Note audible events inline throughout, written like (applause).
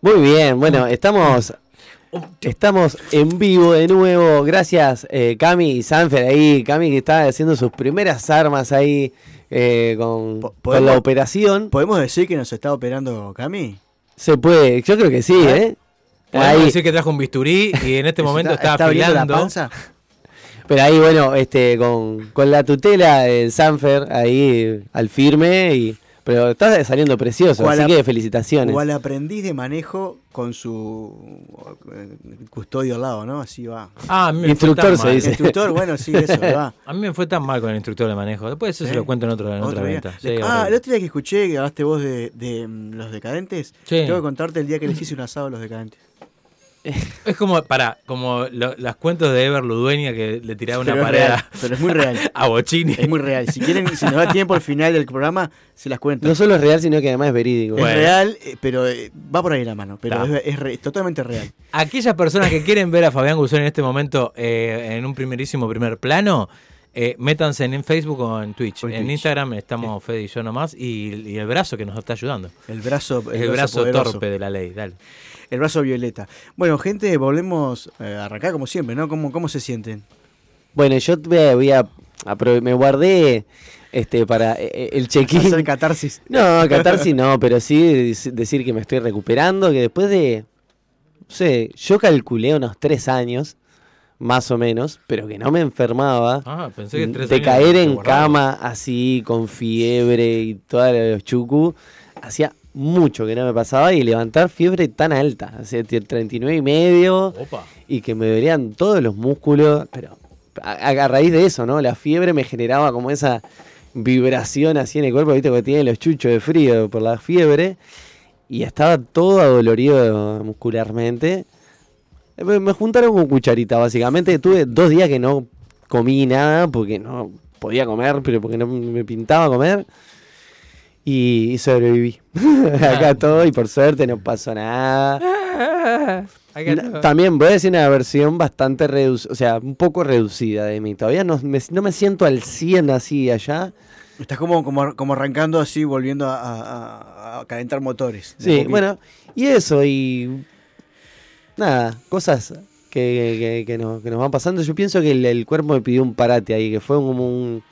Muy bien, bueno, estamos estamos en vivo de nuevo. Gracias, eh, Cami y Sanfer ahí. Cami que está haciendo sus primeras armas ahí eh, con, con la operación. ¿Podemos decir que nos está operando Cami? Se puede, yo creo que sí. ¿eh? Podemos Ahí, decir que trajo un bisturí y en este (laughs) momento está, la afilando. panza? pero ahí, bueno, este, con, con la tutela de Sanfer ahí al firme y. Pero está saliendo precioso, así que felicitaciones. O al aprendiz de manejo con su eh, custodio al lado, ¿no? Así va. Ah, a mí me Instructor fue tan se mal. dice. Instructor, bueno, sí, eso, (laughs) va. A mí me fue tan mal con el instructor de manejo. Después eso se lo cuento en, otro, en otra venta. Sí, ah, el otro día que escuché que hablaste vos de, de, mm, los decadentes, Sí. tengo que contarte el día que les hice un asado a los decadentes. (laughs) Es como, para, como lo- las cuentos de Ever Ludueña que le tiraba una Pero pared real, pero es muy real. (laughs) a Bochini. Es muy real. Si quieren, si nos da tiempo al final del programa, se las cuento. No solo es real, sino que además es verídico. es Bueno. real, eh, pero eh, va por ahí la mano. Pero es, es re- es totalmente real. Aquellas personas que quieren ver a Fabián Guzón en este momento eh, en un primerísimo primer plano, eh, métanse en Facebook o en Twitch. O en en Twitch. Instagram estamos Fede y yo nomás y, y el brazo que nos está ayudando. El brazo, Es el brazo poderoso. torpe de la ley. Dale. El brazo violeta. Bueno, gente, volvemos eh, a arrancar como siempre, ¿no? ¿Cómo, cómo se sienten? Bueno, yo voy a, voy a aprove- me guardé este para eh, eh, el check-in. Hacer catarsis. (laughs) No, catarsis no, pero sí dec- decir que me estoy recuperando, que después de, no sé, yo calculé unos tres años, más o menos, pero que no me enfermaba. Ah, pensé que tres de años caer en cama así, con fiebre y todos los chucu, hacía mucho que no me pasaba y levantar fiebre tan alta, hacía 39 y medio Opa. y que me dolían todos los músculos, pero a, a raíz de eso, ¿no? La fiebre me generaba como esa vibración así en el cuerpo, viste, que tiene los chuchos de frío por la fiebre, y estaba todo adolorido muscularmente. Eh, Me me juntaron con cucharita, básicamente. Tuve dos días que no comí nada porque no podía comer, pero porque no me pintaba comer. Y, y sobreviví. (laughs) Acá todo, y por suerte no pasó nada. (laughs) También voy a decir una versión bastante reducida, o sea, un poco reducida de mí. Todavía no me, no me siento al 100 así allá. Estás como, como, como arrancando así, volviendo a, a- a calentar motores. Sí, poquito. bueno, y eso, y nada, cosas que, que- que nos, que nos van pasando. Yo pienso que el, el cuerpo me pidió un parate ahí, que fue como un...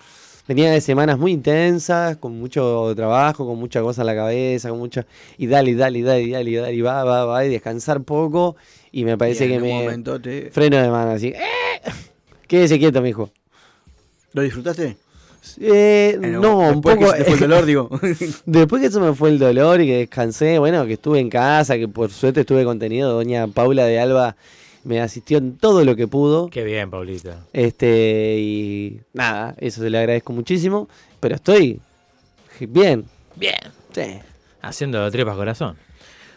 Venía de semanas muy intensas, con mucho trabajo, con mucha cosa en la cabeza, con mucha... Y dale, dale, dale, y dale, dale, y va, va, va, y descansar poco. Y me parece Y que me... momento te- Freno de mano, así. ¡eh! Quédese quieto, mijo. ¿Lo disfrutaste? Eh, no, un después que poco. se te fue el dolor, digo. (laughs) Después que eso me fue el dolor y que descansé, bueno, que estuve en casa, que por suerte estuve contenido, doña Paula de Alba me asistió en todo lo que pudo. Qué bien, Paulita. Este, y nada, eso se le agradezco muchísimo, pero estoy bien. Bien. Sí. Haciendo tripas corazón.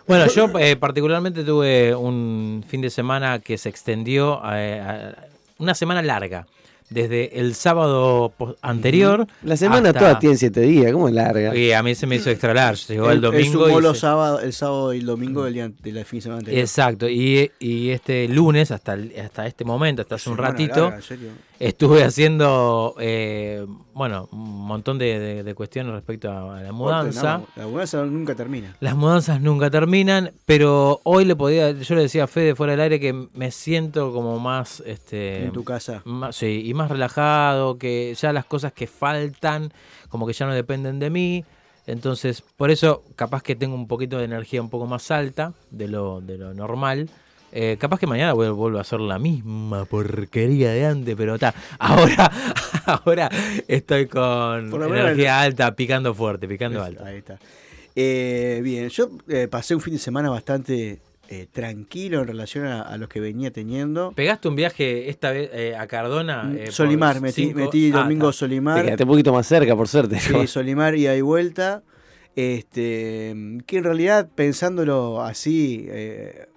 Bueno, yo eh, particularmente tuve un fin de semana que se extendió eh, a- una semana larga. Desde el sábado anterior. La semana hasta- toda tiene siete días, ¿cómo es larga? Y a mí se me hizo extra large. Llegó el él domingo. sumó y los se- sábado, el sábado y el domingo del día del fin de semana anterior. Exacto. Y, y este lunes, hasta, el- hasta este momento, hasta hace un ratito, larga, en serio. Estuve haciendo, eh, bueno, un montón de, de- de cuestiones respecto a la mudanza. No, la mudanza nunca termina. Las mudanzas nunca terminan, pero hoy le podía, yo le decía a Fede fuera del aire que me siento como más, este, en tu casa. más- sí, y más relajado, que ya las cosas que faltan, como que ya no dependen de mí. Entonces, por eso, capaz que tengo un poquito de energía un poco más alta de lo, de lo normal. Eh, capaz que mañana vuel- vuelvo a hacer la misma porquería de antes, pero está. Ahora, (laughs) ahora estoy con energía alta, picando fuerte, picando alto. Ahí está. Eh, bien, yo eh, pasé un fin de semana bastante eh, tranquilo en relación a, a los que venía teniendo. ¿Pegaste un viaje esta vez eh, a Cardona? eh, por Solimar, metí, cinco- metí Ah, domingo está. Te Solimar. quedaste un poquito más cerca, por suerte. Sí, Solimar y vuelta. Este, que en realidad, pensándolo así, eh,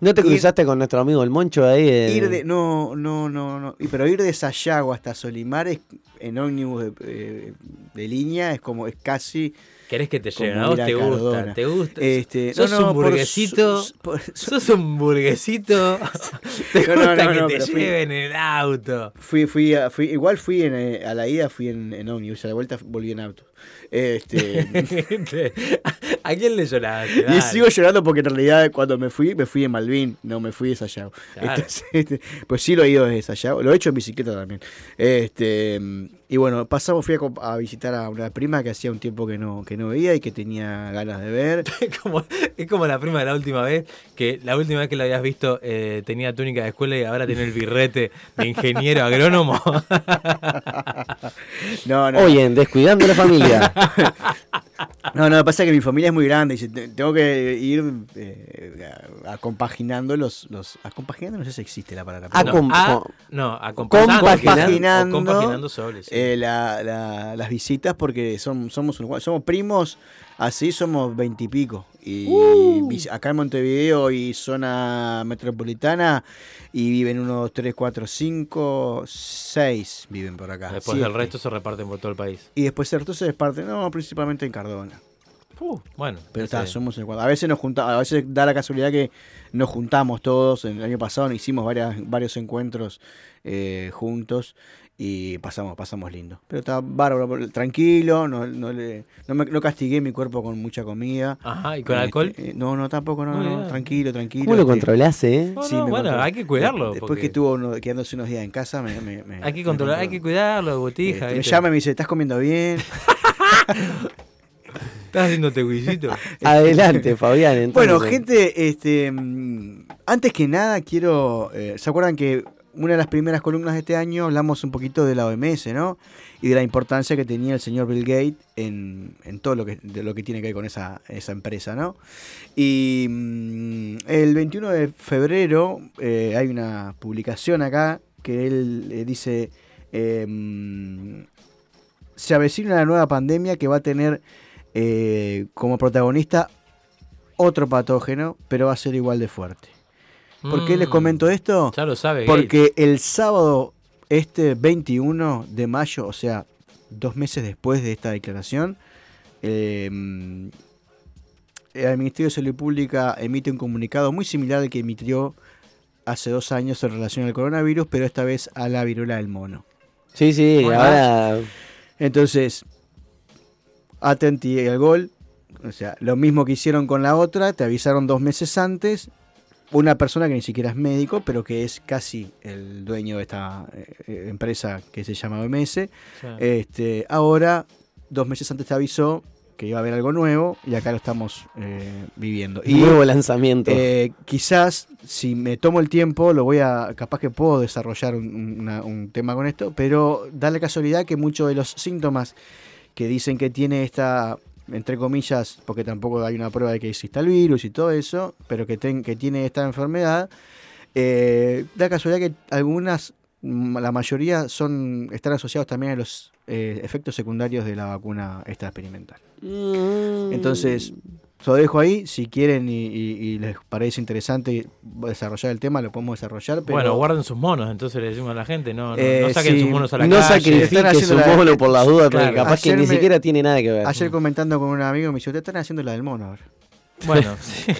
¿No te Ir- cruzaste con nuestro amigo el Moncho ahí? en- ir de. No, no, no, no. y- Pero ir de Sayago hasta Solimar es, en ómnibus de, eh, de línea es como, es casi. ¿Querés que te lleven? ¿A vos te gusta? Cardona. ¿Te gusta? Este, sos no, no, un por burguesito. su- por- Sos un burguesito. (laughs) Te No, gusta no, que te fui- lleven en el auto. Fui, fui, a- fui, igual fui en, eh, a la ida, fui en, en ómnibus, a la vuelta volví en auto. Este, (laughs) ¿A quién le lloraste? y sigo llorando porque en realidad cuando me fui, me fui en Malvin, no me fui de Sayago. Claro. Entonces, este, pues sí lo he ido desde Sayago, lo he hecho en bicicleta también. Este, y bueno, pasamos, fui a, visitar a una prima que hacía un tiempo que no, que no veía y que tenía ganas de ver. (laughs) Es como, es como la prima de la última vez, que la última vez que la habías visto eh, tenía túnica de escuela y ahora tiene el birrete de ingeniero agrónomo. (laughs) No, no, Oye, descuidando la familia. (laughs) no, no, pasa que mi familia es muy grande y tengo que ir eh, a- a compaginando los, los, a compaginando no sé si existe la palabra. Ah, pero- no, com- a- no, acompañando, compaginando, o compaginando sí. eh, la- la- las visitas porque son, somos somos primos, así somos veintipico. Y, Uh. vis- acá en Montevideo y zona metropolitana, y viven unos 3, 4, 5, 6 viven por acá. Después Siete. del resto se reparten por todo el país. Y después el resto se desparte, no, principalmente en Cardona. Uh, bueno, Pero está, somos el cuadro. A veces nos juntamos, a veces da la casualidad que nos juntamos todos. En el año pasado hicimos varias, varios encuentros eh, juntos y pasamos, pasamos lindo. Pero está bárbaro, tranquilo, no, no, le, no, me- no castigué mi cuerpo con mucha comida. Ajá, ¿y con Este, alcohol? eh, no, no, tampoco, no, Muy no, tranquilo, tranquilo. ¿Cómo lo este, controlás, eh? No, sí, bueno, controlé. hay que cuidarlo. Después porque que estuvo uno, quedándose unos días en casa, me, me- me- hay que me controlar, hay que cuidarlo, botija. Este, me llama y me dice, ¿estás comiendo bien? (laughs) ¿Estás haciendo teguillito? (laughs) Adelante, Fabián. Entonces. Bueno, gente, este, mm, antes que nada quiero, eh, ¿se acuerdan que una de las primeras columnas de este año hablamos un poquito de la OMS, ¿no? Y de la importancia que tenía el señor Bill Gates en, en todo lo que, tiene que ver con esa, esa empresa, ¿no? Y mm, el 21 de febrero eh, hay una publicación acá que él eh, dice, mm, se avecina una nueva pandemia que va a tener eh, como protagonista otro patógeno, pero va a ser igual de fuerte. ¿Por qué les Mm, comento esto? Ya lo sabe. Gates. Porque el sábado, este 21 de mayo, o sea, dos meses después de esta declaración, eh, el Ministerio de Salud Pública emite un comunicado muy similar al que emitió hace dos años en relación al coronavirus, pero esta vez a la viruela del mono. Sí, sí, Bueno. ahora. Entonces, atenti al gol. O sea, lo mismo que hicieron con la otra, te avisaron dos meses antes. Una persona que ni siquiera es médico, pero que es casi el dueño de esta eh, empresa que se llama OMS. Sí. Este, ahora, dos meses antes te avisó que iba a haber algo nuevo y acá lo estamos eh, viviendo. Y nuevo lanzamiento. eh, quizás si me tomo el tiempo, lo voy a. capaz que puedo desarrollar un, un- una- un tema con esto, pero da la casualidad que muchos de los síntomas que dicen que tiene esta, entre comillas, porque tampoco hay una prueba de que exista el virus y todo eso, pero que, ten- que tiene esta enfermedad, eh, da casualidad que algunas, mm, la mayoría son están asociados también a los eh, efectos secundarios de la vacuna esta experimental. Mm. Entonces, lo dejo ahí. Si quieren y, y- y les parece interesante desarrollar el tema, lo podemos desarrollar. Pero Bueno, guarden sus monos, entonces le decimos a la gente, no, no, Eh, no saquen sí. sus monos a la no calle. sacrifique Están su la- mono por las dudas, porque capaz que ni me- siquiera tiene nada que ver. ayer comentando con un amigo me dice, ustedes están haciendo la del mono ahora. Bueno, (laughs) sí.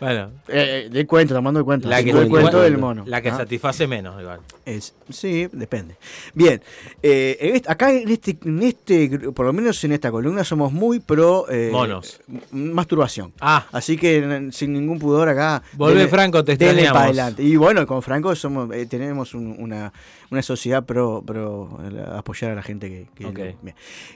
bueno. Eh, del cuento, tomando el cuento. La que, el cuento del mono. La que ¿ah? satisface menos, igual. Es- sí, depende. Bien, eh, acá en este, en este, por lo menos en esta columna, somos muy pro eh, Monos. masturbación. Ah, Así que sin ningún pudor acá. Volvé, denle- Franco, te extrañamos. para adelante. Y bueno, con Franco somos, eh, tenemos un- una, una sociedad pro, pro eh, apoyar a la gente que.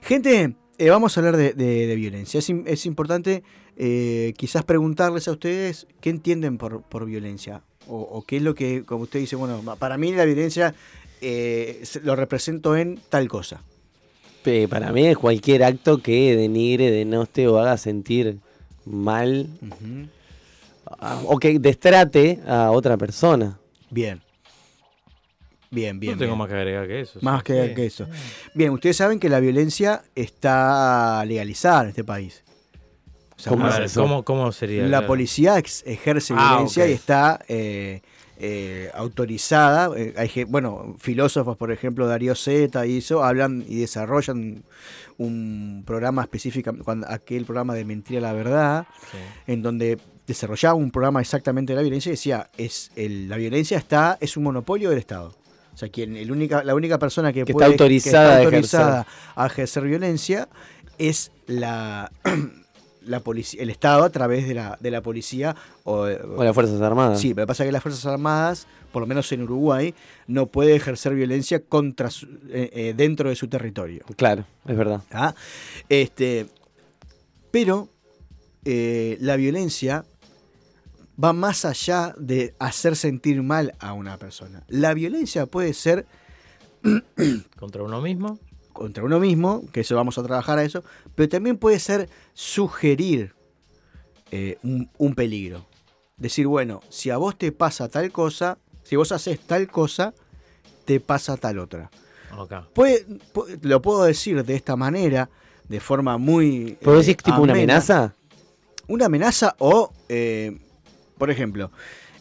Gente, eh, vamos a hablar de, de- de violencia. Es, es importante eh, quizás preguntarles a ustedes qué entienden por, por violencia. O, o qué es lo que, como usted dice, bueno, para mí la violencia eh, lo represento en tal cosa. Para mí es cualquier acto que denigre, denoste o haga sentir mal a- o que destrate a otra persona. Bien. Bien, bien. no tengo bien. más que agregar que eso. Más sí, que, que eso. Bien, ustedes saben que la violencia está legalizada en este país. O sea, ¿Cómo sería? la Claro. policía ex- ejerce Ah, violencia y está eh, eh, autorizada. Eh, hay, bueno, filósofos, por ejemplo, Darío Zeta y eso, hablan y desarrollan un programa específico, cuando, aquel programa de Mentira a la Verdad, Sí. en donde desarrollaba un programa exactamente de la violencia y decía, es el, la violencia está es un monopolio del Estado. O sea, quien, el única, la única persona que, Que está puede, autorizada a que está ejercer. autorizada a ejercer violencia es la, (clears throat) la policía, el Estado a través de la, de la policía o, O las Fuerzas Armadas. Sí, pero pasa que las Fuerzas Armadas, por lo menos en Uruguay, no puede ejercer violencia contra su- eh, eh, dentro de su territorio. Claro, es verdad. ¿ah? Este, pero eh, la violencia va más allá de hacer sentir mal a una persona. La violencia puede ser Contra uno mismo. Contra uno mismo, que eso vamos a trabajar a eso, pero también puede ser sugerir eh, un, un peligro. Decir, bueno, si a vos te pasa tal cosa, si vos haces tal cosa, te pasa tal otra. Puede- pu- lo puedo decir de esta manera, de forma muy... ¿Puedo eh, decir tipo una amena. amenaza? Una amenaza o, eh, por ejemplo,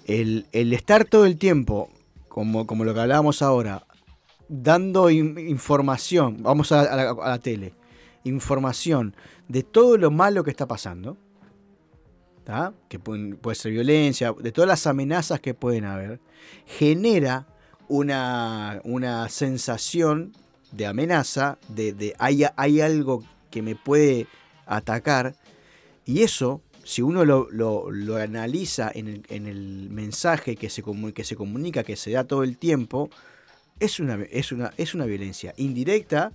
el, el estar todo el tiempo, como, como lo que hablábamos ahora, dando in- información, vamos a, la, tele, información de todo lo malo que está pasando, ¿tá? que puede ser violencia, de todas las amenazas que pueden haber, genera una, una sensación de amenaza, de, de hay, hay algo que me puede atacar, y eso, si uno lo, lo- lo analiza en el, en el mensaje que se, que se comunica, que se da todo el tiempo, es una, es una, es una violencia indirecta,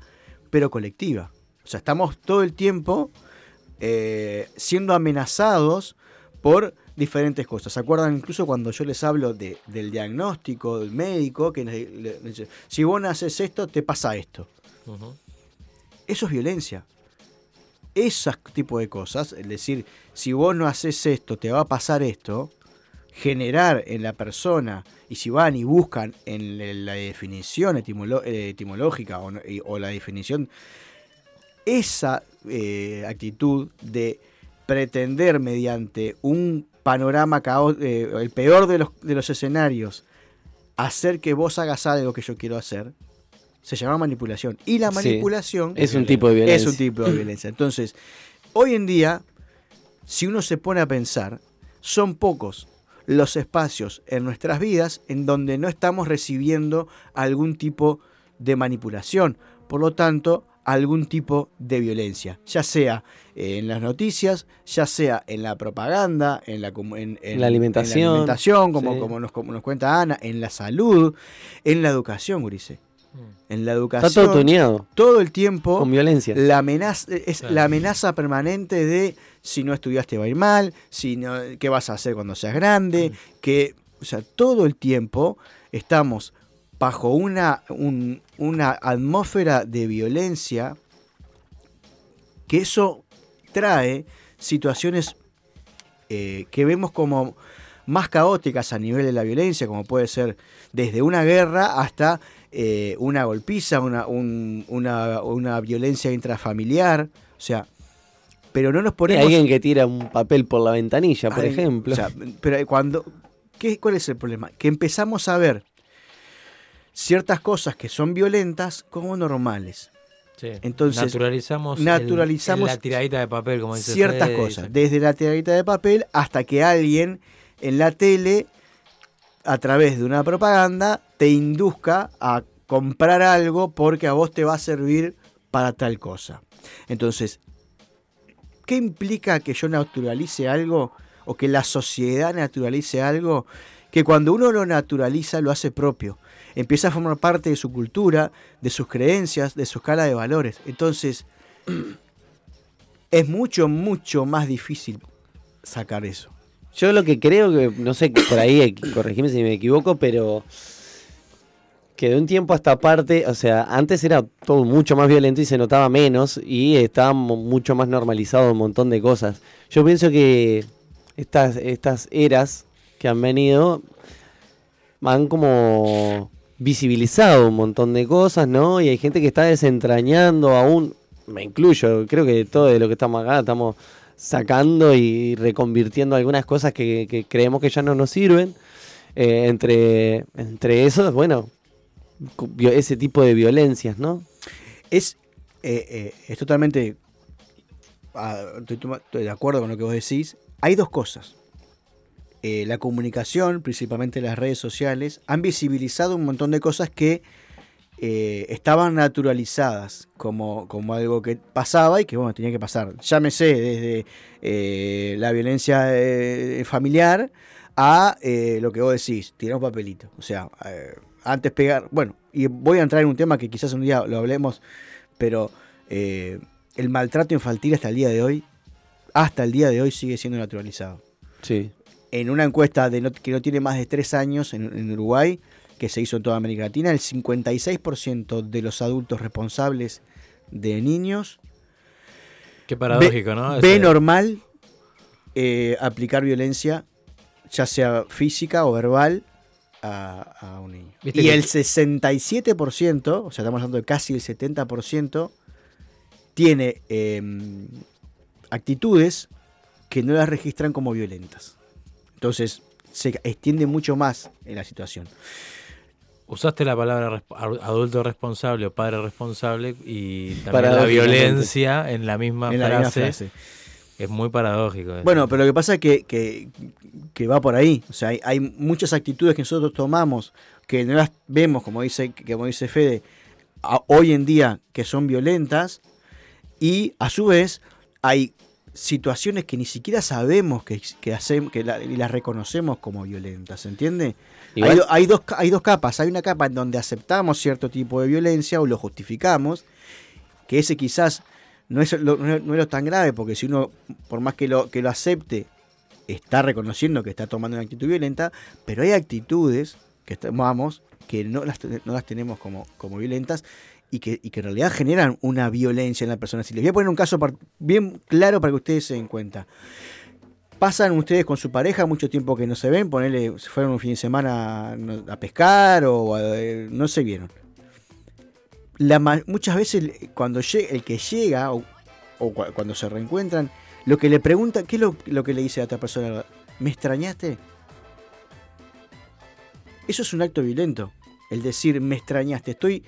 pero colectiva. O sea, estamos todo el tiempo eh, siendo amenazados por diferentes cosas. ¿Se acuerdan incluso cuando yo les hablo de- del diagnóstico del médico? Que le- le- le dice, si vos no haces esto, te pasa esto. Ujú. Eso es violencia. Ese tipo de cosas, es decir, si vos no haces esto, te va a pasar esto, generar en la persona, y si van y buscan en la definición etimológica o, la definición, esa eh, actitud de pretender mediante un panorama cao- eh, el peor de los, de los escenarios, hacer que vos hagas algo que yo quiero hacer, se llama manipulación. Y la Sí. manipulación Es un tipo de violencia. es un tipo de violencia. Entonces, hoy en día, si uno se pone a pensar, son pocos los espacios en nuestras vidas en donde no estamos recibiendo algún tipo de manipulación. Por lo tanto, algún tipo de violencia, ya sea eh, en las noticias, ya sea en la propaganda, en la, en, en- La alimentación, en la alimentación, como, sí. como, nos, como nos cuenta Ana, en la salud, en la educación, Gurice. En la Está educación, todo tuneado, todo el tiempo con violencia. la amenaza es Claro. la amenaza permanente de si no estudiaste va a ir mal, si no, qué vas a hacer cuando seas grande, que o sea, todo el tiempo estamos bajo una, un- una atmósfera de violencia que eso trae situaciones eh, que vemos como más caóticas a nivel de la violencia, como puede ser desde una guerra hasta eh, una golpiza, una, un- una, una violencia intrafamiliar, o sea, pero no nos Hay ponemos... alguien que tira un papel por la ventanilla, por Ay, ejemplo. o sea, pero cuando. ¿qué, ¿Cuál es el problema? Que empezamos a ver ciertas cosas que son violentas como normales. Sí. Entonces, naturalizamos, el- naturalizamos la tiradita de papel, como dice ciertas Fede, cosas, desde la tiradita de papel hasta que alguien en la tele, a través de una propaganda, te induzca a comprar algo porque a vos te va a servir para tal cosa. Entonces, ¿qué implica que yo naturalice algo o que la sociedad naturalice algo? Que cuando uno lo naturaliza lo hace propio. Empieza a formar parte de su cultura, de sus creencias, de su escala de valores. Entonces, (clears throat) es mucho, mucho más difícil sacar eso. Yo lo que creo que, no sé, por ahí, eh, corregime si me equivoco, pero que de un tiempo a esta parte, o sea, antes era todo mucho más violento y se notaba menos y estaba mu- mucho más normalizado un montón de cosas. Yo pienso que estas, estas eras que han venido han como visibilizado un montón de cosas, ¿no? Y hay gente que está desentrañando aún, me incluyo, creo que todo de lo que estamos acá estamos sacando y reconvirtiendo algunas cosas que, creemos que ya no nos sirven. Eh, entre, entre esos, bueno, ese tipo de violencias, ¿no? Es, eh, eh, es totalmente. estoy, de acuerdo con lo que vos decís. Hay dos cosas. Eh, la comunicación, principalmente las redes sociales, han visibilizado un montón de cosas que estaban naturalizadas como, como algo que pasaba y que bueno, tenía que pasar. Llámese desde la violencia familiar a lo que vos decís, tirar un papelito. O sea, antes pegar. Bueno, y voy a entrar en un tema que quizás un día lo hablemos, pero eh, el maltrato infantil hasta el día de hoy, hasta el día de hoy sigue siendo naturalizado Sí. en una encuesta de no- que no tiene más de tres años en, en Uruguay, que se hizo en toda América Latina, el 56% de los adultos responsables de niños Qué paradójico, ¿no? ve Ese- normal eh, aplicar violencia, ya sea física o verbal, a, a un niño. Viste Y que- el 67%, o sea, estamos hablando de casi el 70%, tiene eh, actitudes que no las registran como violentas. Entonces, se extiende mucho más en la situación. Usaste la palabra adulto responsable o padre responsable y también la Paradójicamente. violencia en la misma, en la misma frase. Es muy paradójico. Bueno, pero lo que pasa es que, que, que va por ahí. O sea, hay, hay muchas actitudes que nosotros tomamos que no las vemos, como dice, como dice Fede, a- hoy en día que son violentas y a su vez hay situaciones que ni siquiera sabemos que, que, hacemos, que la- y las reconocemos como violentas, ¿entiende? Hay, hay dos, hay dos capas. Hay una capa en donde aceptamos cierto tipo de violencia o lo justificamos, que ese quizás no es lo, no no es tan grave, porque si uno, por más que lo, que lo acepte, está reconociendo que está tomando una actitud violenta, pero hay actitudes que tomamos que no las, no las tenemos como, como violentas y que, y que en realidad generan una violencia en la persona. Si les voy a poner un caso bien claro para que ustedes se den cuenta. Pasan ustedes con su pareja mucho tiempo que no se ven, ponele, se fueron un fin de semana a pescar o a- eh, no se vieron. La muchas veces cuando el que llega o, o cua- cuando se reencuentran, lo que le pregunta, ¿qué es lo, lo que le dice a otra persona? ¿Me extrañaste? Eso es un acto violento. El decir, me extrañaste. Estoy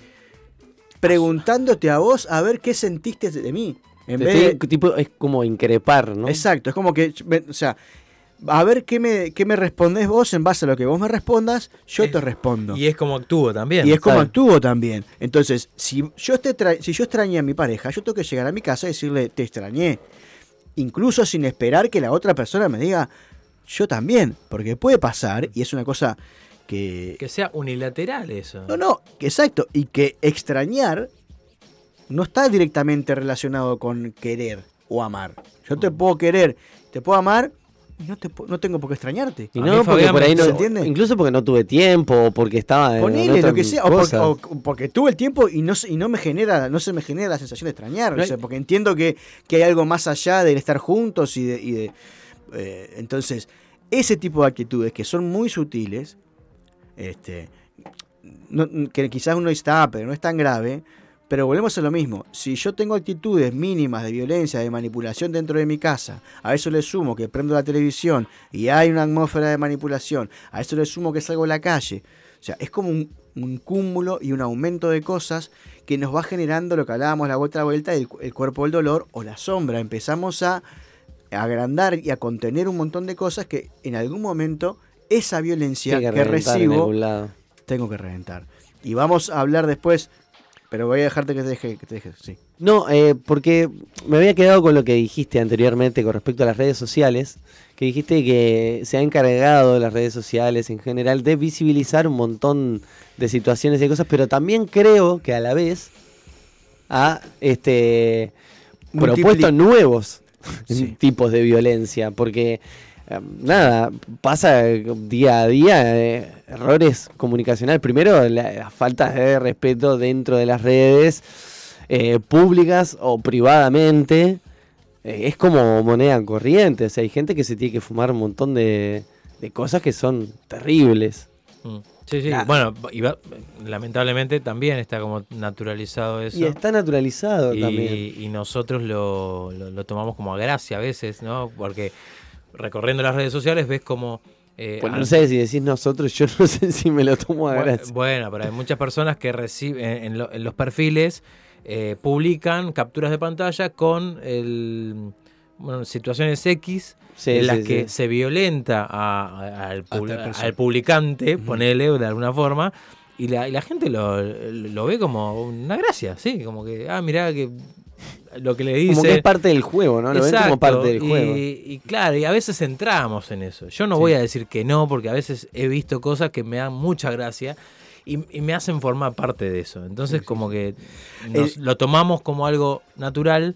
preguntándote a vos a ver qué sentiste de mí. En vez de- tipo, es como increpar, ¿no? Exacto, es como que, o sea, a ver qué me, qué me respondés vos en base a lo que vos me respondas, yo Es- te respondo. Y es como actúo también. Y es como actúo también. Entonces, si yo, tra- si yo extrañé a mi pareja, yo tengo que llegar a mi casa y decirle, te extrañé. Incluso sin esperar que la otra persona me diga, yo también. Porque puede pasar, y es una cosa que... Que sea unilateral eso. No, no, exacto. Y que extrañar no está directamente relacionado con querer o amar. Yo te puedo querer, te puedo amar no, te, pu- no tengo por qué extrañarte. Y no, porque Fabián por ahí no, ¿se entiende? incluso porque no tuve tiempo o porque estaba en Ponele otras lo que sea, o, por- cosas. o porque tuve el tiempo y no, se- y no me genera, no se me genera la sensación de extrañar, No o sea, porque entiendo que, que hay algo más allá del estar juntos y de, y de, eh, entonces, ese tipo de actitudes que son muy sutiles, este, no- que quizás uno está, "Ah, pero no es tan grave, pero volvemos a lo mismo. Si yo tengo actitudes mínimas de violencia, de manipulación dentro de mi casa, a eso le sumo que prendo la televisión y hay una atmósfera de manipulación, a eso le sumo que salgo a la calle, O sea, es como un, un cúmulo y un aumento de cosas que nos va generando lo que hablábamos la otra vuelta, el, el cuerpo del dolor o la sombra. Empezamos a agrandar y a contener un montón de cosas que en algún momento esa violencia que, recibo tengo que reventar. Y vamos a hablar después, pero voy a dejarte que te deje, que te dejes, sí. No, eh, porque me había quedado con lo que dijiste anteriormente con respecto a las redes sociales, que dijiste que se ha encargado las redes sociales en general de visibilizar un montón de situaciones y cosas, pero también creo que a la vez ha este, Multipli- propuesto nuevos Sí. (laughs) tipos de violencia, porque nada, pasa día a día eh, errores comunicacionales. Primero, la, la falta de respeto dentro de las redes eh, públicas o privadamente. eh, es como moneda corriente. O sea, hay gente que se tiene que fumar un montón de, de cosas que son terribles. Mm. Sí, sí. Nada. Bueno, y va- lamentablemente también está como naturalizado eso. Y está naturalizado y, también. y nosotros lo, lo- lo tomamos como a gracia a veces, ¿no? Porque recorriendo las redes sociales ves como... eh, Pues no sé si decís nosotros, yo (laughs) no sé si me lo tomo a gracia. Bueno, pero hay muchas personas que reciben en, lo- en los perfiles eh, publican capturas de pantalla con el, bueno, situaciones X Sí, en las sí, que se violenta a- a- al, publicante, ponele de alguna forma, y la, y la gente lo, lo ve como una gracia, sí, como que, ah, mirá que lo que le dice. Como que es parte del juego, ¿no? Lo ven como Exacto, parte del y, juego. y claro, y a veces entramos en eso. Yo no Sí. voy a decir que no, porque a veces he visto cosas que me dan mucha gracia y, y me hacen formar parte de eso. Entonces, como que nos- El- lo tomamos como algo natural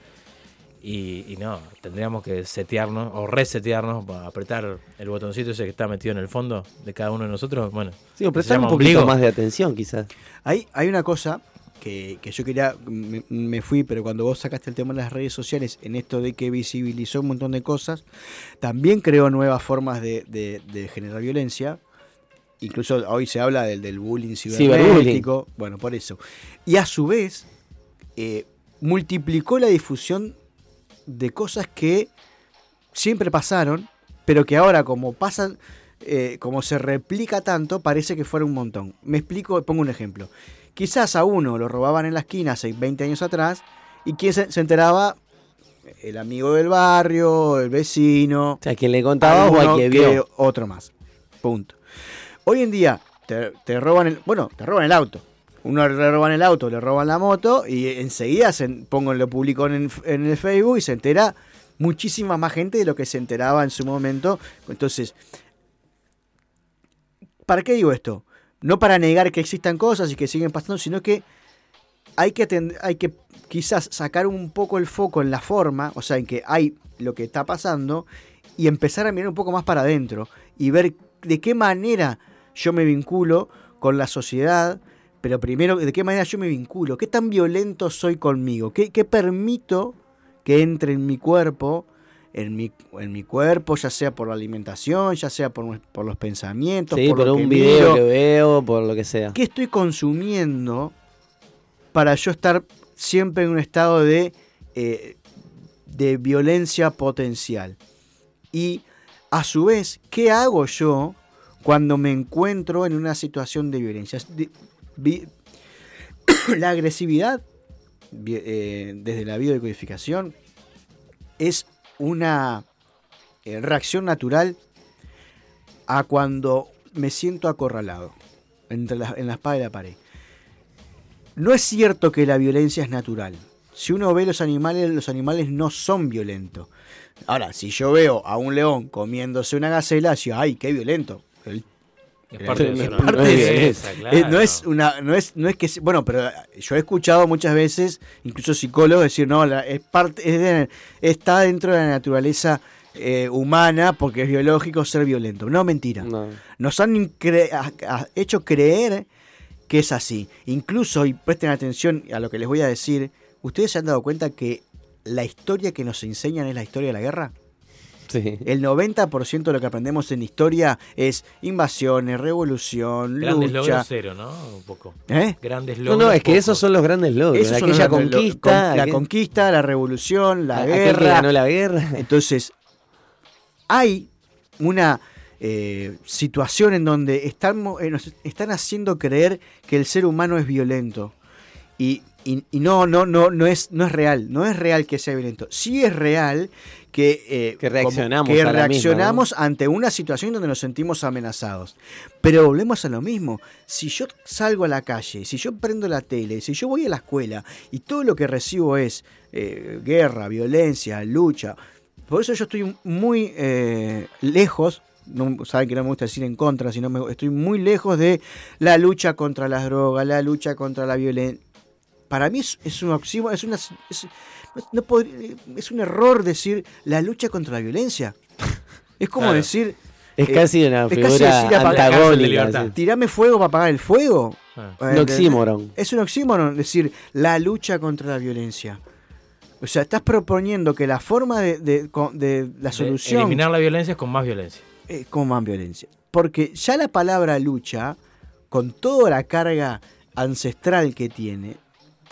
y, y no, tendríamos que setearnos o resetearnos, para apretar el botoncito ese que está metido en el fondo de cada uno de nosotros. Bueno, Sí, prestar un poquito ombligo. más de atención, quizás. Hay, hay una cosa que, que yo quería, me, me fui, pero cuando vos sacaste el tema de las redes sociales, en esto de que visibilizó un montón de cosas, también creó nuevas formas de, de- de generar violencia. Incluso hoy se habla del, del bullying cibernético. Bueno, por eso. Y a su vez, eh, multiplicó la difusión de cosas que siempre pasaron, pero que ahora como pasan, eh, como se replica tanto, parece que fuera un montón. Me explico, pongo un ejemplo. Quizás a uno lo robaban en la esquina hace 20 años atrás, y quien se, se enteraba, el amigo del barrio, el vecino, O sea, quien le contaba o que vio. otro más. Punto. Hoy en día te, te roban el, bueno, te roban el auto. Uno le roban el auto, le roban la moto y enseguida se, pongo, lo publico en, en el Facebook y se entera muchísima más gente de lo que se enteraba en su momento. Entonces, ¿para qué digo esto? No para negar que existan cosas y que siguen pasando, sino que hay que, atend- hay que quizás sacar un poco el foco en la forma, o sea, en que hay lo que está pasando y empezar a mirar un poco más para adentro y ver de qué manera yo me vinculo con la sociedad, pero primero de qué manera yo me vinculo, qué tan violento soy conmigo, qué, qué permito que entre en mi cuerpo, en mi, en mi cuerpo, ya sea por la alimentación, ya sea por, por los pensamientos, Sí, por, por lo un que video miro, que veo, por lo que sea. ¿Qué estoy consumiendo para yo estar siempre en un estado de, eh, de violencia potencial? Y a su vez, ¿qué hago yo cuando me encuentro en una situación de violencia? (coughs) La agresividad, vi- eh, desde la biodecodificación, es una eh, reacción natural a cuando me siento acorralado entre la- en la espada y la pared. No es cierto que la violencia es natural. Si uno ve los animales, los animales no son violentos. Ahora, si yo veo a un león comiéndose una gacela, digo, ay, qué violento. Es parte es de, parte de de- esa, claro. no es una, no es, no es que, bueno, pero yo he escuchado muchas veces, incluso psicólogos decir, no, la- es parte, es de- está dentro de la naturaleza eh, humana porque es biológico ser violento. No, mentira No. nos han hecho creer que es así. Incluso, y presten atención a lo que les voy a decir, ¿ustedes se han dado cuenta que la historia que nos enseñan es la historia de la guerra? Sí. El 90% de lo que aprendemos en historia es invasiones, revolución, Grandes lucha. logros cero, ¿no? Un poco. ¿Eh? Grandes No, logros. no, es que esos son los grandes logros. Esos son aquella lo- conquista. con- la aquel- conquista, la revolución, la aquel que guerra. ganó la guerra. Entonces, hay una eh, situación en donde estamos, eh, nos están haciendo creer que el ser humano es violento. Y, y- y no, no, no, no es, no es real, no es real que sea violento. Sí es real que, eh, Que como- reaccionamos que misma, ante una situación donde nos sentimos amenazados. Pero volvemos a lo mismo. Si yo salgo a la calle, si yo prendo la tele, si yo voy a la escuela y todo lo que recibo es eh, guerra, violencia, lucha, por eso yo estoy muy eh, lejos, no, saben que no me gusta decir en contra, sino me- estoy muy lejos de la lucha contra las drogas, la lucha contra la violencia. Para mí es, es un oxímoron, es una es, no- podría- es un error decir la lucha contra la violencia. Es como Claro. decir, Es Eh, casi una es casi decir antagónica. tirame fuego para apagar el fuego. Ah. Un oxímoron. Es un oxímoron decir la lucha contra la violencia. O sea, estás proponiendo que la forma de, de- con- de la De solución Eliminar la violencia es con más violencia. es con más violencia. Porque ya la palabra lucha, con toda la carga ancestral que tiene,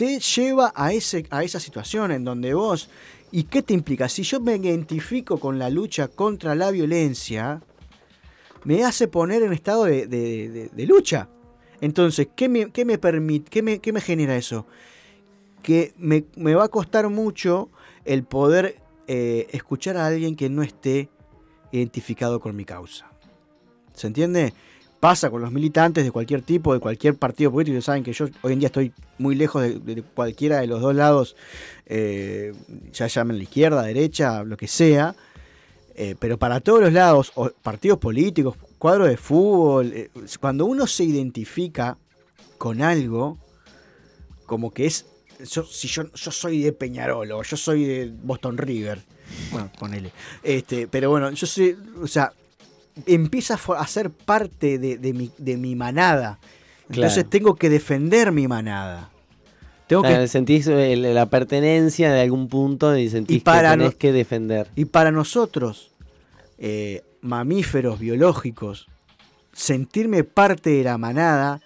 te lleva a, ese, a esa situación en donde vos... ¿Y qué te implica? Si yo me identifico con la lucha contra la violencia, me hace poner en estado de, de- lucha. Entonces, ¿qué me, qué me permite, qué me, qué me genera eso? Que me, me va a costar mucho el poder eh, escuchar a alguien que no esté identificado con mi causa. ¿Se entiende? Pasa con los militantes de cualquier tipo, de cualquier partido político. Saben que yo hoy en día estoy muy lejos de, cualquiera de los dos lados, eh, ya llamen la izquierda, derecha, lo que sea. Eh, pero para todos los lados, partidos políticos, cuadros de fútbol, eh, cuando uno se identifica con algo, como que es, yo, si yo, yo soy de Peñarol o yo soy de Boston River, bueno, ponele, este, pero bueno, yo soy, o sea, empieza a ser parte de, de mi, de mi manada, entonces Claro. tengo que defender mi manada. Tengo que sentís el- la pertenencia de algún punto y sentís Y para que tenés no- que defender. Y para nosotros, eh, mamíferos biológicos, sentirme parte de la manada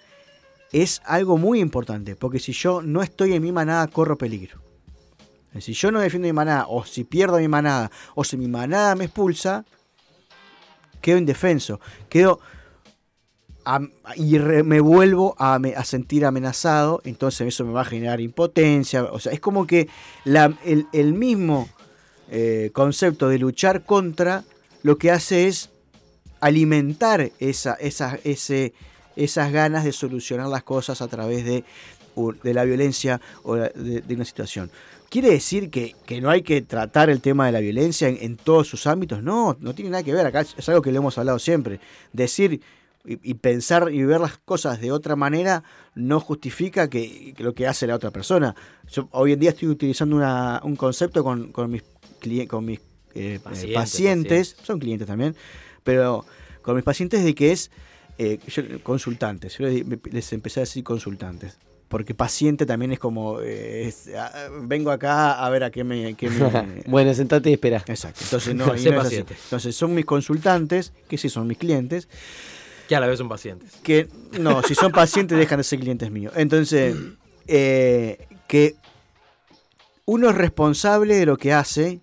es algo muy importante, porque si yo no estoy en mi manada, corro peligro. Si yo no defiendo mi manada, o si pierdo mi manada, o si mi manada me expulsa, quedo indefenso, quedo y me vuelvo a, sentir amenazado, entonces eso me va a generar impotencia, o sea, es como que la- el, el mismo eh, concepto de luchar contra lo que hace es alimentar esa, esa- ese, esas ganas de solucionar las cosas a través de, de la violencia o de una situación. ¿Quiere decir que, que no hay que tratar el tema de la violencia en, en todos sus ámbitos? No, no tiene nada que ver. Acá es, algo que le hemos hablado siempre. Decir y, y pensar y ver las cosas de otra manera no justifica que, que lo que hace la otra persona. Yo hoy en día estoy utilizando una- un concepto con, con mis, con mis eh, eh, Pacientes, son clientes también, pero con mis pacientes de que es eh, yo- consultantes. Yo les, les empecé a decir consultantes. Porque paciente también es como, eh, es, ah, vengo acá a ver a qué me... qué me- (laughs) bueno, sentate y espera. Exacto, entonces no, (laughs) y no es así. paciente. Entonces son mis consultantes, que sí son mis clientes, Que a la vez son pacientes. que no, si son pacientes dejan de ser clientes míos. Entonces, eh, que uno es responsable de lo que hace,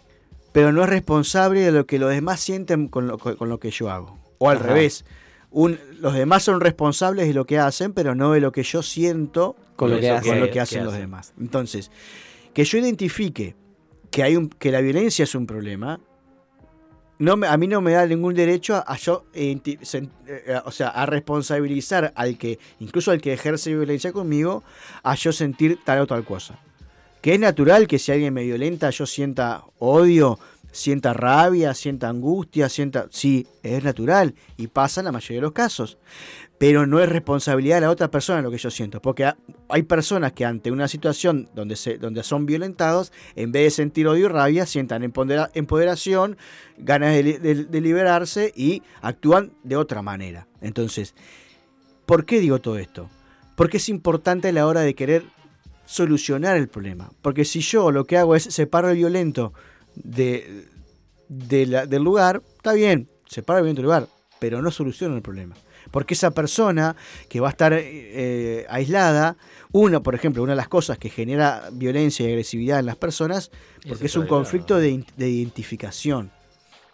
pero no es responsable de lo que los demás sienten con lo, con lo que yo hago. O al Ajá. revés. Un- los demás son responsables de lo que hacen, pero no de lo que yo siento Con lo que eso hace. con lo que- que hacen que los demás. Entonces, que yo identifique que hay un, que la violencia es un problema, no me- a mí no me da ningún derecho a, yo eh, o sea, a responsabilizar al que, incluso al que ejerce violencia conmigo, a yo sentir tal o tal cosa. Que es natural que si alguien me violenta yo sienta odio, sienta rabia, sienta angustia, sienta... Sí, es natural y pasa en la mayoría de los casos. Pero no es responsabilidad de la otra persona lo que yo siento. Porque ha- hay personas que ante una situación donde, se, donde son violentados, en vez de sentir odio y rabia, sientan empodera- empoderación, ganas de- de liberarse y actúan de otra manera. Entonces, ¿por qué digo todo esto? Porque es importante a la hora de querer solucionar el problema. Porque si yo lo que hago es separo el violento de, de la- del lugar, está bien, separo el violento del lugar, pero no soluciono el problema. Porque esa persona que va a estar eh, aislada, una, por ejemplo, una de las cosas que genera violencia y agresividad en las personas, porque es un conflicto de, identificación.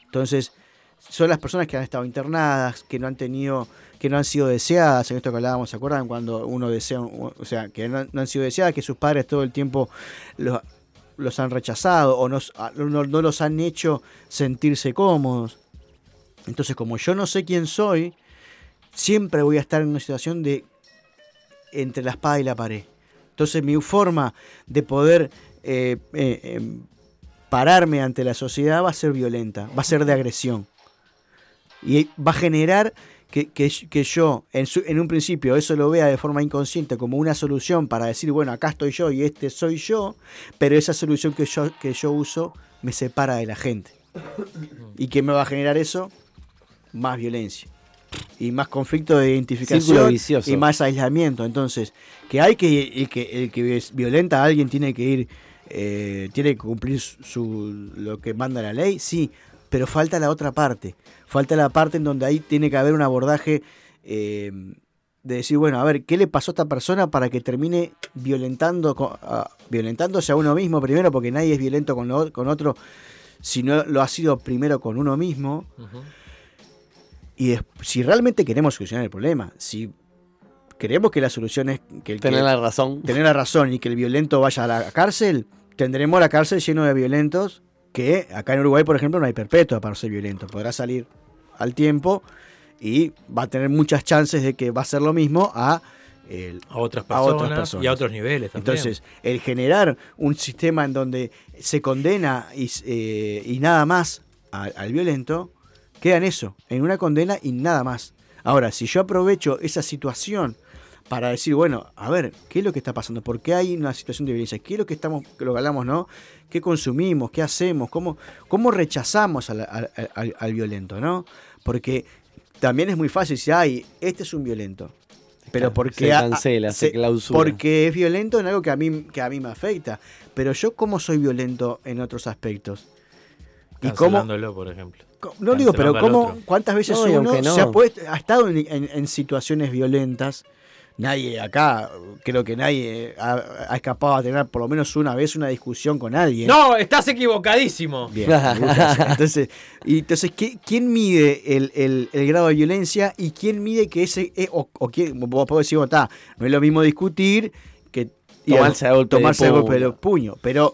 Entonces, son las personas que han estado internadas, que no han tenido, que no han sido deseadas, en esto que hablábamos, ¿se acuerdan? Cuando uno desea, o sea, que no, no han sido deseadas, que sus padres todo el tiempo los, los han rechazado o no, no, no los han hecho sentirse cómodos. Entonces, como yo no sé quién soy, siempre voy a estar en una situación de entre la espada y la pared. Entonces, mi forma de poder eh, eh, em, pararme ante la sociedad va a ser violenta, va a ser de agresión. Y va a generar que, que- que yo, en, su- en un principio, eso lo vea de forma inconsciente como una solución para decir, bueno, acá estoy yo y este soy yo, pero esa solución que yo, que yo uso me separa de la gente. ¿Y qué me va a generar eso? Más violencia. Y más conflicto de identificación vicioso. y más aislamiento. Entonces, que hay que, y que el que es violenta a alguien tiene que ir, eh, tiene que cumplir su- lo que manda la ley, sí, pero falta la otra parte. Falta la parte en donde ahí tiene que haber un abordaje eh, de decir, bueno, a ver, ¿qué le pasó a esta persona para que termine violentando, a- violentándose a uno mismo primero? Porque nadie es violento con, lo- con otro, si no lo ha sido primero con uno mismo. Y si realmente queremos solucionar el problema, si queremos que la solución es que el que- Tener la razón. tener la razón y que el violento vaya a la cárcel, tendremos la cárcel lleno de violentos que acá en Uruguay, por ejemplo, no hay perpetua para ser violento. Podrá salir al tiempo y va a tener muchas chances de que va a ser lo mismo a el, A otras A personas, otras personas. y a otros niveles también. entonces, el generar un sistema en donde se condena y, eh, y nada más al, al violento, queda en eso, en una condena y nada más. Ahora, si yo aprovecho esa situación para decir, bueno, a ver, ¿qué es lo que está pasando? ¿Por qué hay una situación de violencia? ¿Qué es lo que estamos, lo que hablamos, no? ¿Qué consumimos? ¿Qué hacemos? ¿Cómo, cómo rechazamos al, al- al- al violento, no? Porque también es muy fácil decir, ay, este es un violento. Pero porque se a- cancela, se clausura. Porque es violento en algo que a mí que a mí me afecta. Pero yo cómo soy violento en otros aspectos. Y cómo por ejemplo. no digo, pero cómo cuántas veces No, uno no. se ha puesto, ha estado en, en- en situaciones violentas. Nadie acá, creo que nadie ha, ha escapado a tener por lo menos una vez una discusión con alguien. No, estás equivocadísimo. Bien, (laughs) entonces, y entonces ¿qué- ¿quién mide el, el- el grado de violencia y quién mide que ese, eh, o, o quién, vos podés decir, "Bueno, está, no es lo mismo discutir que y Tomarse golpe de tomarse el golpe puño. del puño, pero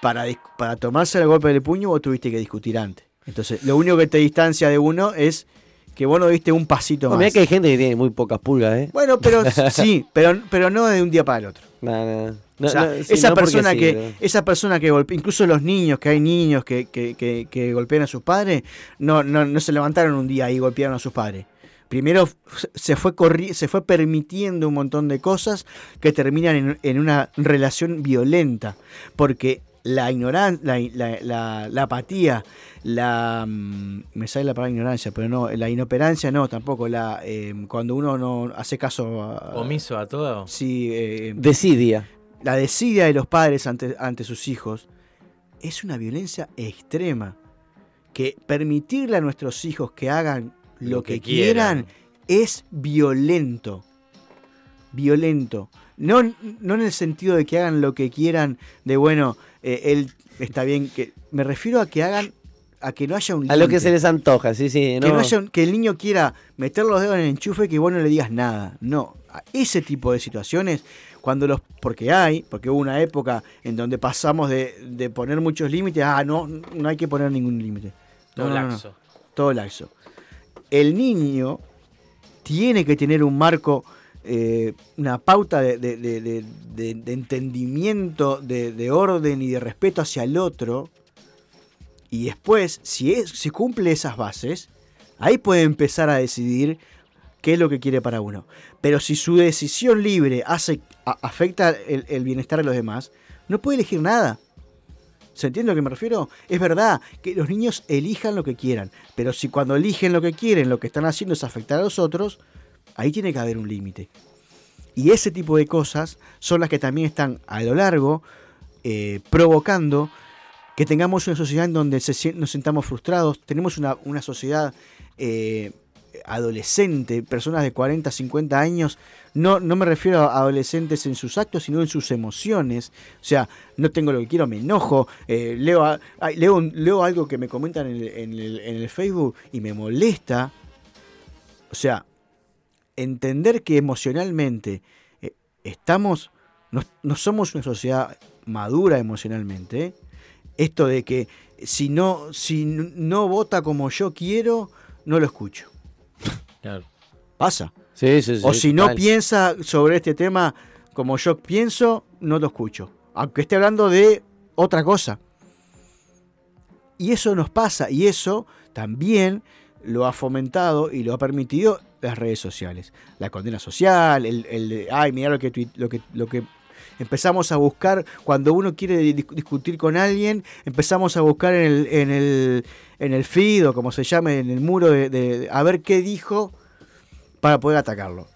para, para tomarse el golpe del puño vos tuviste que discutir antes. Entonces, lo único que te distancia de uno es que vos no diste un pasito No, más. mirá que hay gente que tiene muy pocas pulgas, ¿eh? Bueno, pero (laughs) sí, pero, pero no de un día para el otro. No, no, no, O sea, no, sí, esa persona sí, que esa persona que golpea, incluso los niños, que hay niños que, que, que- que golpean a sus padres, no, no, no se levantaron un día y golpearon a sus padres. Primero se fue, corri- se fue permitiendo un montón de cosas que terminan en, en una relación violenta. Porque la ignorancia, la, la- la- la apatía, la. mm, Me sale la palabra ignorancia, pero no, la inoperancia no, tampoco. la eh, Cuando uno no hace caso a. Omiso a todo. Sí, eh, Desidia. la desidia de los padres ante, ante sus hijos es una violencia extrema. Que permitirle a nuestros hijos que hagan lo, Lo que, que quieran, quieran. es violento. Violento. No, no en el sentido de que hagan lo que quieran, de bueno, eh, él está bien, que me refiero a que hagan, a que no haya un A lo que se les antoja, sí, sí. Que, No, no haya un- que el niño quiera meter los dedos en el enchufe y que vos no le digas nada. No, a ese tipo de situaciones, cuando los. Porque hay, porque hubo una época en donde pasamos de, de poner muchos límites, ah, no, no hay que poner ningún límite. No, Todo no, no, no, laxo. todo laxo. El niño tiene que tener un marco, eh, una pauta de, entendimiento, de, de orden y de respeto hacia el otro. Y después, si, es, cumple esas bases, ahí puede empezar a decidir qué es lo que quiere para uno. Pero si su decisión libre hace, afecta el, el bienestar de los demás, no puede elegir nada. ¿Se entiende a lo que me refiero? Es verdad que los niños elijan lo que quieran, pero si cuando eligen lo que quieren, lo que están haciendo es afectar a los otros, ahí tiene que haber un límite. Y ese tipo de cosas son las que también están a lo largo eh, provocando que tengamos una sociedad en donde nos sintamos frustrados, tenemos una, una sociedad eh, adolescente, personas de 40, 50 años, no, no me refiero a adolescentes en sus actos, sino en sus emociones. O sea, no tengo lo que quiero, me enojo, eh, leo, leo, leo algo que me comentan en el Facebook y me molesta. O sea, entender que emocionalmente eh, estamos, no, no somos una sociedad madura emocionalmente. Esto de que si no, si no vota como yo quiero, no lo escucho. Claro. Pasa. Sí, sí, sí. o si no piensa sobre este tema como yo pienso, no lo escucho. Aunque esté hablando de otra cosa. Y eso nos pasa, y eso también lo ha fomentado y lo ha permitido las redes sociales. La condena social, el, el ay, mira lo que, lo, que, lo que empezamos a buscar cuando uno quiere di- discutir con alguien, empezamos a buscar en el, en el, en el feed o como se llame, en el muro, de- de- a ver qué dijo para poder atacarlo.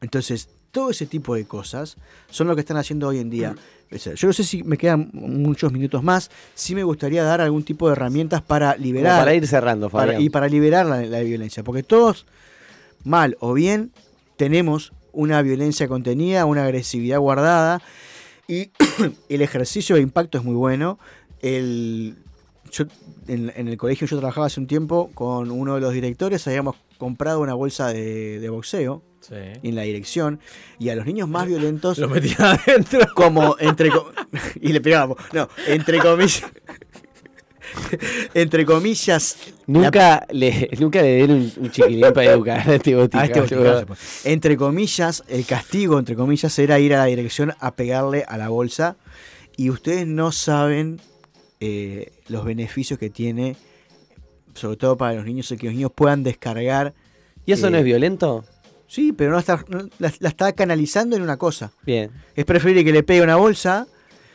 Entonces, todo ese tipo de cosas son lo que están haciendo hoy en día. Sea, Yo no sé si me quedan muchos minutos más. Sí me gustaría dar algún tipo de herramientas para Como liberar para ir cerrando, para- Fabián. y para liberar la, la violencia. Porque todos, mal o bien, tenemos una violencia contenida, una agresividad guardada. Y (coughs) el ejercicio de impacto es muy bueno. El, yo, en, en el colegio yo trabajaba hace un tiempo con uno de los directores. Habíamos comprado una bolsa de, de boxeo Sí. en la dirección. Y a los niños más violentos Lo metía adentro. como entre (laughs) y le pegábamos no entre comillas entre comillas Nunca, le, nunca le den un, un chiquilín para educar a este botica. a este pues. entre comillas el castigo entre comillas era ir a la dirección a pegarle a la bolsa y ustedes no saben eh, los beneficios que tiene sobre todo para los niños el que los niños puedan descargar ¿Y eso no Eh, es violento? Sí pero no está, no- la, la está canalizando en una cosa Bien. es preferible que le pegue una bolsa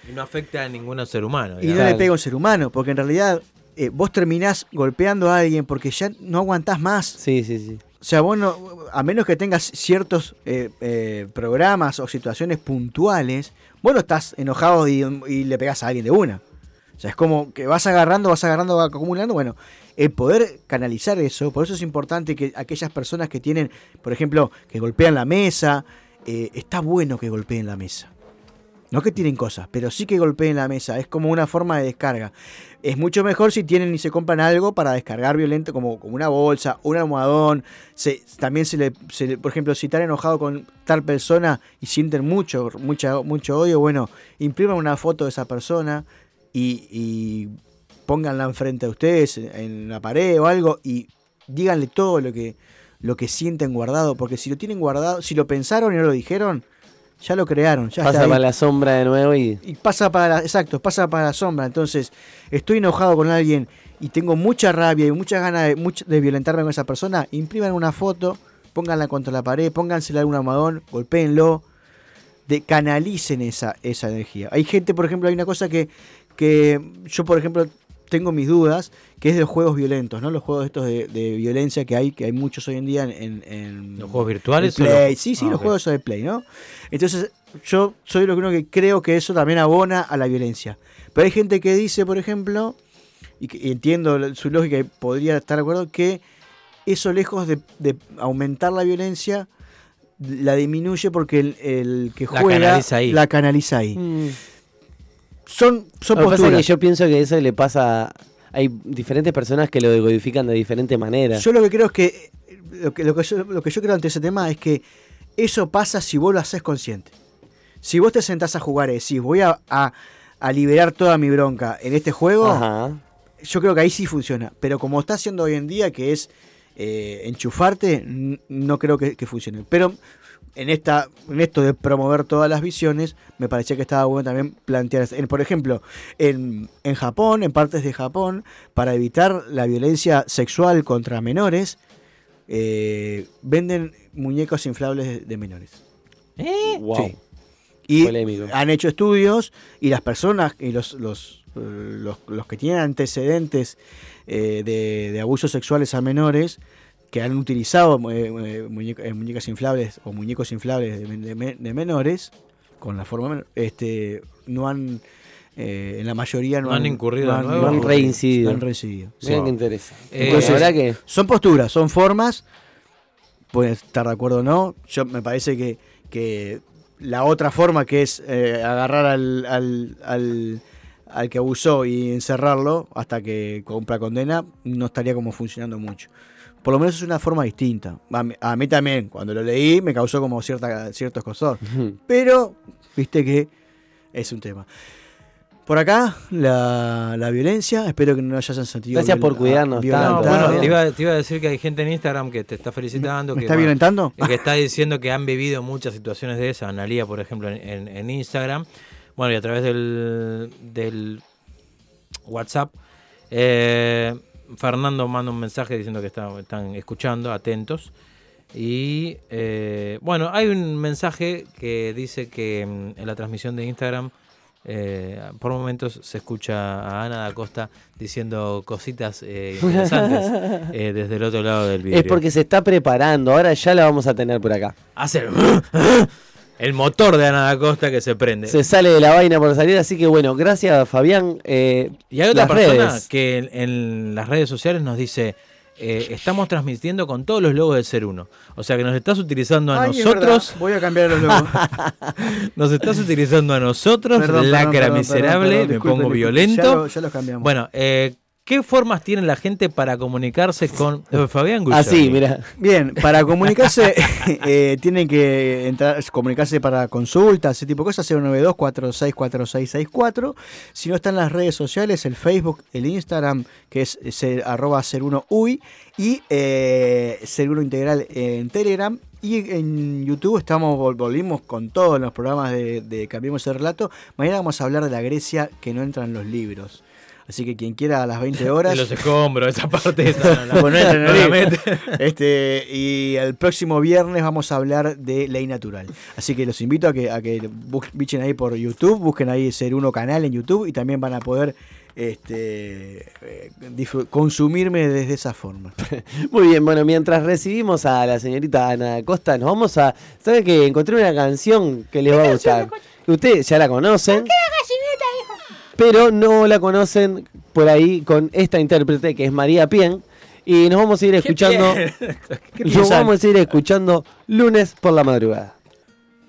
Y no afecta a ningún ser humano. Y no le pega a un ser humano, porque en realidad eh, vos terminás golpeando a alguien porque ya no aguantás más. Sí, sí, sí. O sea, vos no- a menos que tengas ciertos eh, eh, programas o situaciones puntuales, vos no estás enojado y, y le pegás a alguien de una. O sea, es como que vas agarrando, vas agarrando, vas acumulando. Bueno, el poder canalizar eso, por eso es importante que aquellas personas que tienen, por ejemplo, que golpean la mesa, eh, está bueno que golpeen la mesa. No que tiren cosas, pero sí que golpeen la mesa. Es como una forma de descarga. Es mucho mejor si tienen y se compran algo para descargar violento, como, como una bolsa, un almohadón. Se, también se le, se le- por ejemplo, si están enojados con tal persona y sienten mucho, mucha, mucho odio, bueno, impriman una foto de esa persona y, y pónganla enfrente a ustedes en, la pared o algo y díganle todo lo que, lo que sienten guardado, porque si lo tienen guardado, si lo pensaron y no lo dijeron, ya lo crearon, ya Pasa para la sombra de nuevo y. y pasa para la, exacto, pasa para la sombra. Entonces, estoy enojado con alguien y tengo mucha rabia y muchas ganas de, much- de violentarme con esa persona, impriman una foto, pónganla contra la pared, póngansela en un almohadón, golpéenlo, de, canalicen esa, esa energía. Hay gente, por ejemplo, hay una cosa que, que yo, por ejemplo, tengo mis dudas, que es de los juegos violentos, ¿no? Los juegos estos de, de violencia que hay, que hay muchos hoy en día en... ¿Los juegos virtuales los- Play. Sí, sí, Ah, los juegos de Play, ¿no? Entonces, yo soy lo que uno que creo que eso también abona a la violencia. Pero hay gente que dice, por ejemplo, y, que- y entiendo la- su lógica y podría estar de acuerdo, que eso lejos de, de aumentar la violencia, la disminuye porque el, el que La juega canaliza ahí. la canaliza ahí. Mm. Son, son Lo que pasa es que posturas. yo pienso que eso le pasa. Hay diferentes personas que lo decodifican de diferente manera. Yo lo que creo es que lo que, lo que yo, lo que yo creo ante ese tema es que eso pasa si vos lo haces consciente. Si vos te sentás a jugar y decís, voy a, a- a liberar toda mi bronca en este juego, Ajá. yo creo que ahí sí funciona. Pero como está haciendo hoy en día, que es eh, enchufarte, no creo que, que funcione. Pero en esta en esto de promover todas las visiones, me parecía que estaba bueno también plantear, en- por ejemplo, en, en Japón, en partes de Japón, para evitar la violencia sexual contra menores, eh, venden muñecos inflables de, de menores. ¿Eh? Wow. Sí. Y Polémico. han hecho estudios y las personas y los, los, eh, los, los que tienen antecedentes eh, de, de abusos sexuales a menores que han utilizado eh, eh, muñeca- eh, muñecas inflables o muñecos inflables de, de de menores con la forma este no han eh, en la mayoría no, No han incurrido nuevo. No han reincidido. no han reincidido. Miren qué interesa. Eh, Entonces, la verdad que Son posturas, son formas, pueden estar de acuerdo o no. Yo me parece que, que la otra forma que es eh, agarrar al, al, al, al que abusó y encerrarlo hasta que cumpla condena, no estaría como funcionando mucho. Por lo menos es una forma distinta. A mí, a mí también, cuando lo leí, me causó como cierta, cierto escosor. Pero, viste que es un tema. Por acá, la, la violencia. Espero que no hayan sentido. Gracias por cuidarnos. No, te iba, te iba a decir que hay gente en Instagram que te está felicitando. ¿Me que, está bueno, violentando? que está diciendo que han vivido muchas situaciones de esas. Analía, por ejemplo, en, en- en Instagram. Bueno, y a través del, del WhatsApp. eh, Fernando manda un mensaje diciendo que está- están escuchando, atentos. Y eh, bueno, hay un mensaje que dice que mm, en la transmisión de Instagram eh, por momentos se escucha a Ana da Costa diciendo cositas eh, interesantes (laughs) eh, desde el otro lado del video. es porque se está preparando. Ahora ya la vamos a tener por acá. hace (gasps) el, motor de Ana da Costa que se prende. Se sale de la vaina por salir, así que bueno, gracias Fabián. Eh, Y hay otra persona redes. que en, en las redes sociales nos dice, eh, estamos transmitiendo con todos los logos del Ser Uno. O sea que nos estás utilizando a Ay, nosotros. Voy a cambiar los logos. (laughs) nos estás utilizando a nosotros, Perdón, lacra perdón, perdón, miserable, perdón, me pongo violento. Ya, lo- ya los cambiamos. Bueno, eh, ¿qué formas tiene la gente para comunicarse con eh, Fabián Guglioni? Así, mira. Bien, para comunicarse, (laughs) eh, tienen que entrar, comunicarse para consultas, ese tipo de cosas, 092-464664. Si no están las redes sociales, el Facebook, el Instagram, que es, arroba ser uno uy, y eh, ser uno integral en Telegram. Y en YouTube estamos vol- volvimos con todos los programas de, de Cambiemos el Relato. Mañana vamos a hablar de la Grecia que no entra en los libros. Así que quien quiera a las 20 (laughs) horas. Los escombros, esa parte. Esa, (laughs) no, la- no la mete. Este, y el próximo viernes vamos a hablar de ley natural. Así que los invito a que, a que bus- bichen ahí por YouTube, busquen ahí Ser Uno Canal en YouTube y también van a poder este, eh, consumirme desde esa forma. (laughs) Muy bien, bueno, mientras recibimos a la señorita Ana Costa, nos vamos a. ¿Saben que Encontré una canción que les va a gustar. Ustedes ya la conocen. Pero no la conocen por ahí con esta intérprete que es María Pien. Y nos vamos a ir escuchando. (laughs) Nos vamos a ir escuchando lunes por la madrugada.